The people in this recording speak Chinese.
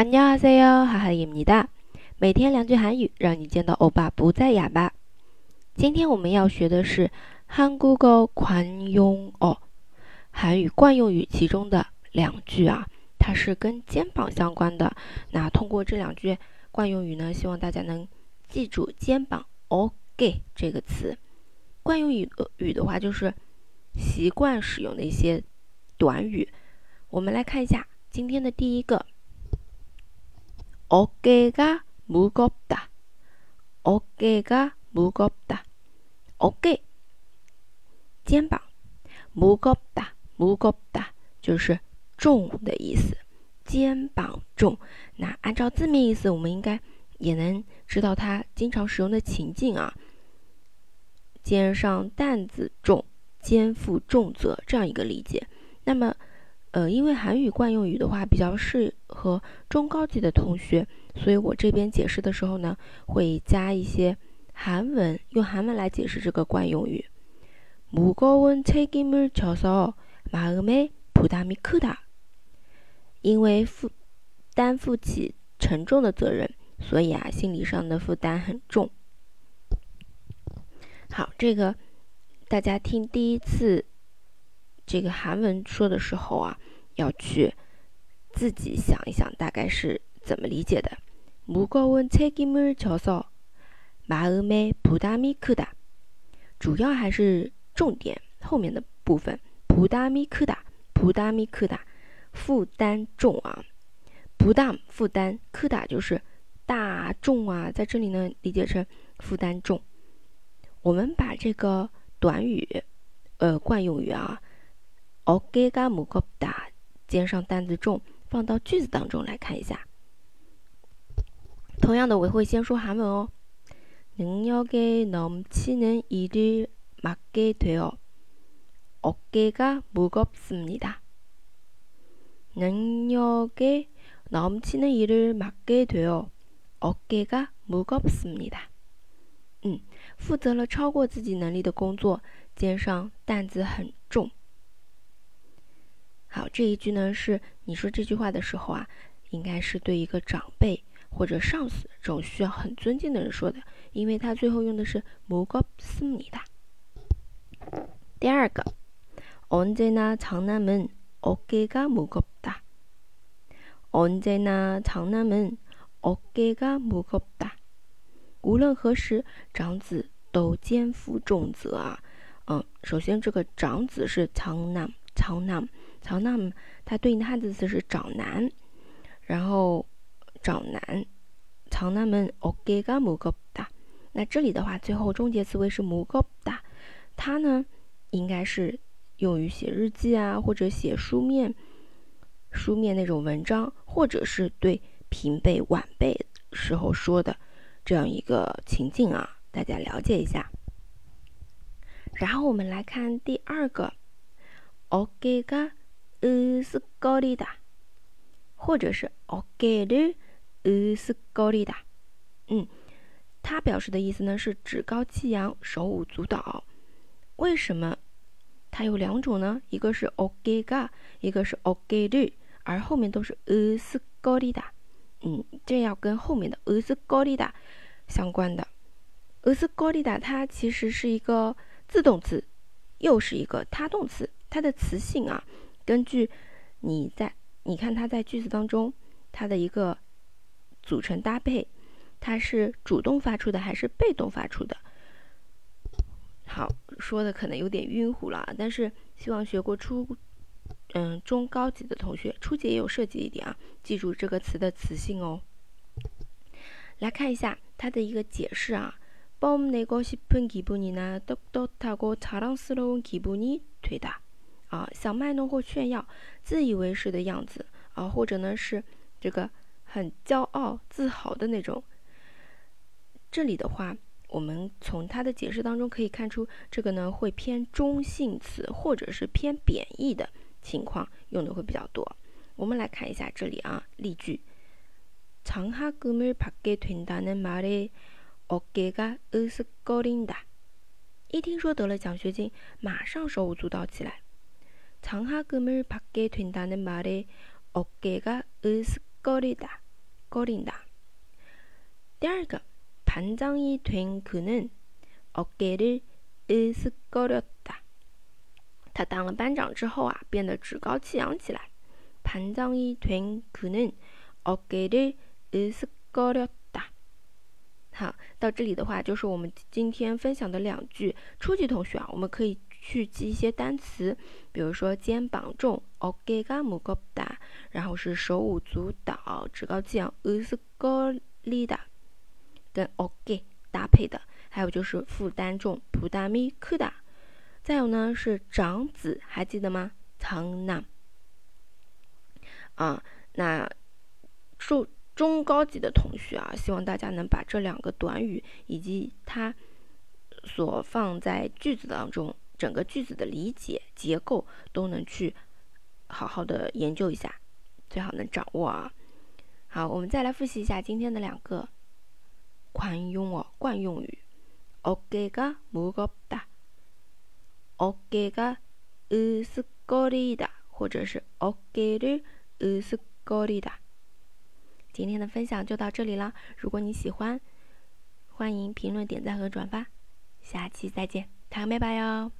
안녕하세요，哈哈입니다。每天两句韩语，让你见到欧巴不再哑巴。今天我们要学的是한국어관용 어， 韩语惯用语其中的两句啊，它是跟肩膀相关的。那通过这两句惯用语呢，希望大家能记住肩膀어깨这个词。惯用语语的话，就是习惯使用的一些短语。我们来看一下今天的第一个。 어깨가무겁 다， 어깨가무겁 다， 어깨肩膀，무겁 다， 무겁다就是重的意思，肩膀重。那按照字面意思，我们应该也能知道它经常使用的情境啊，肩上担子重，肩负重责这样一个理解。那么。呃，因为韩语惯用语的话比较适 合中高级的同学，所以我这边解释的时候呢，会加一些韩文，用韩文来解释这个惯用语。무거운책임을져서마음에부담이크 다。 因为负担负起沉重的责任，所以啊，心理上的负担很重。好，这个大家听第一次。这个韩文说的时候啊，要去 自己想一想，大概是怎么理解的。무거운책임을져서마음에부담이크 다。 主要还是重点后面的部分。부담이크 다， 부담이크 다， 负担重啊。부담负担，크다就是大重啊，在这里呢理解成负担重。我们把这个短语，呃，惯用语啊。어깨가무겁 다， 肩上担子重， 放到句子当中来看一下。同样的，我会先说韩文哦。능력에넘치는일을맡게되어어깨가무겁습니다能力에넘치는일을맡게되어어깨가무겁습니다嗯，负责了超过自己能力的工作，肩上担子很重。 好，这一句呢是你说这句话的时候啊，应该是对一个长辈或者上司这种需要很尊敬的人说的，因为他最后用的是무겁습니다第二个，언제나장남은어깨가무겁 다。 언제나장남은어깨가무겁 다。 无论何时，长子都肩负重责啊。嗯，首先这个长子是长男，长男。 长男，它对应的汉字词是长男，然后长男，长男们어깨가무겁 다。 那这里的话，最后终结词尾是무겁 다， 它呢应该是用于写日记啊，或者写书面、书面那种文章，或者是对平辈晚辈时候说的这样一个情境啊，大家了解一下。然后我们来看第二个어깨가 으스거리 다， 或者是어깨를으스거리 다。 嗯，它表示的意思呢是趾高气扬、手舞足蹈。为什么它有两种呢？一个是어깨 가， 一个是어깨 를， 而后面都是으스거리 다。 嗯，这要跟后面的으스거리다相关的。으스거리다它其实是一个自动词，又是一个他动词，它的词性啊。 根据你在你看它在句子当中它的一个组成搭配，它是主动发出的还是被动发出的？好，说的可能有点晕乎了，但是希望学过初嗯中高级的同学，初级也有涉及一点啊，记住这个词的词性哦。来看一下它的一个解释啊，뽐내고싶은기분이나떳떳하고자랑스러운기분이되 다。 啊，想卖弄或炫耀，自以为是的样子啊，或者呢是这个很骄傲、自豪的那种。这里的话，我们从它的解释当中可以看出，这个呢会偏中性词或者是偏贬义的情况用的会比较多。我们来看一下这里啊，例句：장학금을받게된다는말에어깨가으스거린 다。 一听说得了奖学金，马上手舞足蹈起来。 장학금을받게된다는말에어깨가으스거리다 高领的。第二个，반장이된그는어깨를으쓱거렸다他当了班长之后啊，变得趾高气扬起来。반장이된그는어깨를으쓱거렸다好，到这里的话，就是我们今天分享的两句。初级同学啊，我们可以 去记一些单词，比如说肩膀重 o k g a m u g o d a 然后是手舞足蹈、趾高气扬 u s g o l i d a 跟 o k 搭配的，还有就是负担重 p u d a m i k u d a 再有呢是长子，还记得吗 t 男 n g n a 啊，那受。中高级的同学啊，希望大家能把这两个短语以及它所放在句子当中，整个句子的理解结构都能去好好的研究一下，最好能掌握啊。好，我们再来复习一下今天的两个惯用哦，惯用语。어깨가무겁 다， 어깨가으쓱거리 다， 或者是어깨를으쓱거리 다。 今天的分享就到这里了。如果你喜欢，欢迎评论、点赞和转发。下期再见，拜拜哟。